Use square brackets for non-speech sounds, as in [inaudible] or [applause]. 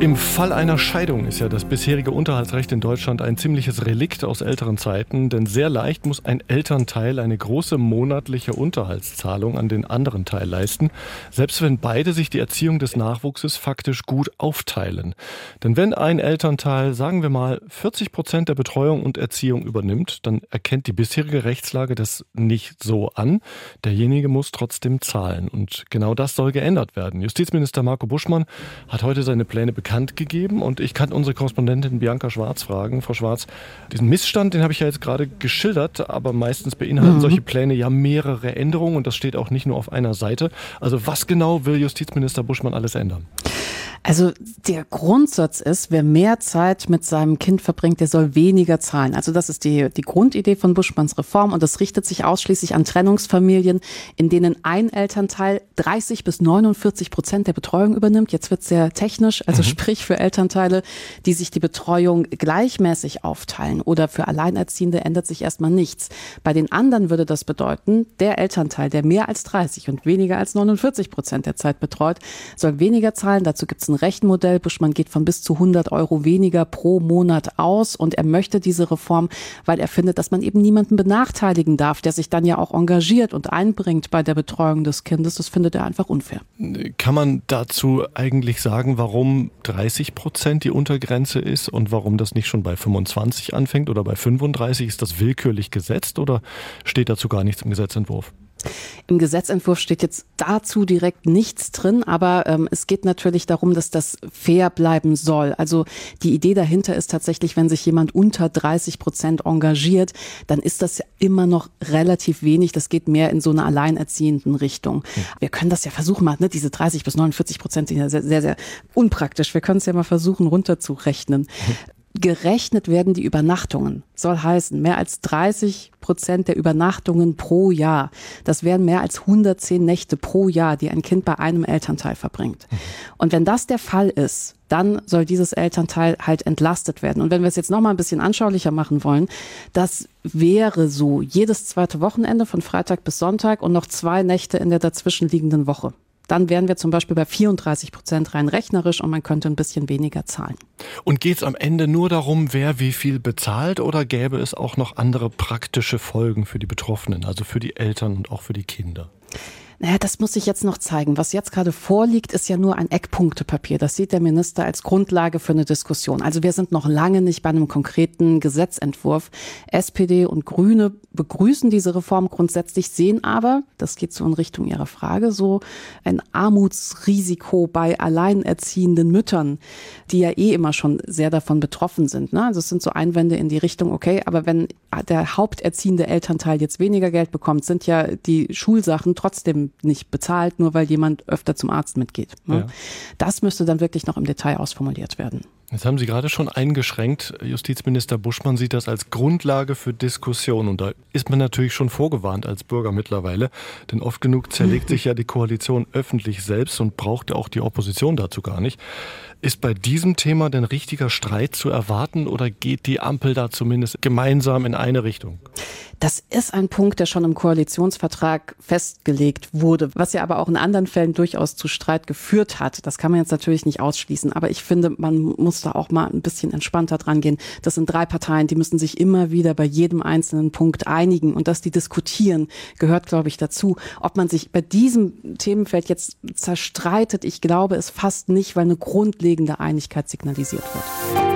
Im Fall einer Scheidung ist ja das bisherige Unterhaltsrecht in Deutschland ein ziemliches Relikt aus älteren Zeiten, denn sehr leicht muss ein Elternteil eine große monatliche Unterhaltszahlung an den anderen Teil leisten, selbst wenn beide sich die Erziehung des Nachwuchses faktisch gut aufteilen. Denn wenn ein Elternteil, sagen wir mal, 40 Prozent der Betreuung und Erziehung übernimmt, dann erkennt die bisherige Rechtslage das nicht so an. Derjenige muss trotzdem zahlen. Und genau das soll geändert werden. Justizminister Marco Buschmann hat heute seine Pläne bekannt bekannt gegeben und ich kann unsere Korrespondentin Bianca Schwarz fragen. Frau Schwarz, diesen Missstand, den habe ich ja jetzt gerade geschildert, aber meistens beinhalten mhm. solche Pläne ja mehrere Änderungen und das steht auch nicht nur auf einer Seite. Also was genau will Justizminister Buschmann alles ändern? Also der Grundsatz ist, wer mehr Zeit mit seinem Kind verbringt, der soll weniger zahlen. Also das ist die, die Grundidee von Buschmanns Reform und das richtet sich ausschließlich an Trennungsfamilien, in denen ein Elternteil 30 bis 49 Prozent der Betreuung übernimmt. Jetzt wird sehr technisch, also mhm. Sprich für Elternteile, die sich die Betreuung gleichmäßig aufteilen oder für Alleinerziehende ändert sich erstmal nichts. Bei den anderen würde das bedeuten, der Elternteil, der mehr als 30 und weniger als 49 Prozent der Zeit betreut, soll weniger zahlen. Dazu gibt es ein Rechenmodell. Buschmann geht von bis zu 100 Euro weniger pro Monat aus und er möchte diese Reform, weil er findet, dass man eben niemanden benachteiligen darf, der sich dann ja auch engagiert und einbringt bei der Betreuung des Kindes. Das findet er einfach unfair. Kann man dazu eigentlich sagen, warum 30 Prozent die Untergrenze ist und warum das nicht schon bei 25 anfängt oder bei 35? Ist das willkürlich gesetzt oder steht dazu gar nichts im Gesetzentwurf? Im Gesetzentwurf steht jetzt dazu direkt nichts drin, aber ähm, es geht natürlich darum, dass das fair bleiben soll. Also die Idee dahinter ist tatsächlich, wenn sich jemand unter 30 Prozent engagiert, dann ist das ja immer noch relativ wenig. Das geht mehr in so eine alleinerziehenden Richtung. Hm. Wir können das ja versuchen mal, ne? diese 30 bis 49 Prozent sind ja sehr, sehr, sehr unpraktisch. Wir können es ja mal versuchen runterzurechnen. Hm. Gerechnet werden die Übernachtungen. Soll heißen, mehr als 30 Prozent der Übernachtungen pro Jahr. Das wären mehr als 110 Nächte pro Jahr, die ein Kind bei einem Elternteil verbringt. Und wenn das der Fall ist, dann soll dieses Elternteil halt entlastet werden. Und wenn wir es jetzt noch mal ein bisschen anschaulicher machen wollen, das wäre so jedes zweite Wochenende von Freitag bis Sonntag und noch zwei Nächte in der dazwischenliegenden Woche dann wären wir zum Beispiel bei 34 Prozent rein rechnerisch und man könnte ein bisschen weniger zahlen. Und geht es am Ende nur darum, wer wie viel bezahlt oder gäbe es auch noch andere praktische Folgen für die Betroffenen, also für die Eltern und auch für die Kinder? Naja, das muss ich jetzt noch zeigen. Was jetzt gerade vorliegt, ist ja nur ein Eckpunktepapier. Das sieht der Minister als Grundlage für eine Diskussion. Also wir sind noch lange nicht bei einem konkreten Gesetzentwurf. SPD und Grüne begrüßen diese Reform grundsätzlich, sehen aber, das geht so in Richtung Ihrer Frage, so ein Armutsrisiko bei alleinerziehenden Müttern, die ja eh immer schon sehr davon betroffen sind. Ne? Also es sind so Einwände in die Richtung, okay, aber wenn der haupterziehende Elternteil jetzt weniger Geld bekommt, sind ja die Schulsachen trotzdem nicht bezahlt, nur weil jemand öfter zum Arzt mitgeht. Ne? Ja. Das müsste dann wirklich noch im Detail ausformuliert werden. Jetzt haben Sie gerade schon eingeschränkt. Justizminister Buschmann sieht das als Grundlage für Diskussion. Und da ist man natürlich schon vorgewarnt als Bürger mittlerweile. Denn oft genug zerlegt [laughs] sich ja die Koalition öffentlich selbst und braucht ja auch die Opposition dazu gar nicht. Ist bei diesem Thema denn richtiger Streit zu erwarten oder geht die Ampel da zumindest gemeinsam in eine Richtung? Das ist ein Punkt, der schon im Koalitionsvertrag festgelegt wurde, was ja aber auch in anderen Fällen durchaus zu Streit geführt hat. Das kann man jetzt natürlich nicht ausschließen, aber ich finde, man muss da auch mal ein bisschen entspannter dran gehen. Das sind drei Parteien, die müssen sich immer wieder bei jedem einzelnen Punkt einigen und dass die diskutieren, gehört, glaube ich, dazu. Ob man sich bei diesem Themenfeld jetzt zerstreitet, ich glaube es fast nicht, weil eine grundlegende Einigkeit signalisiert wird.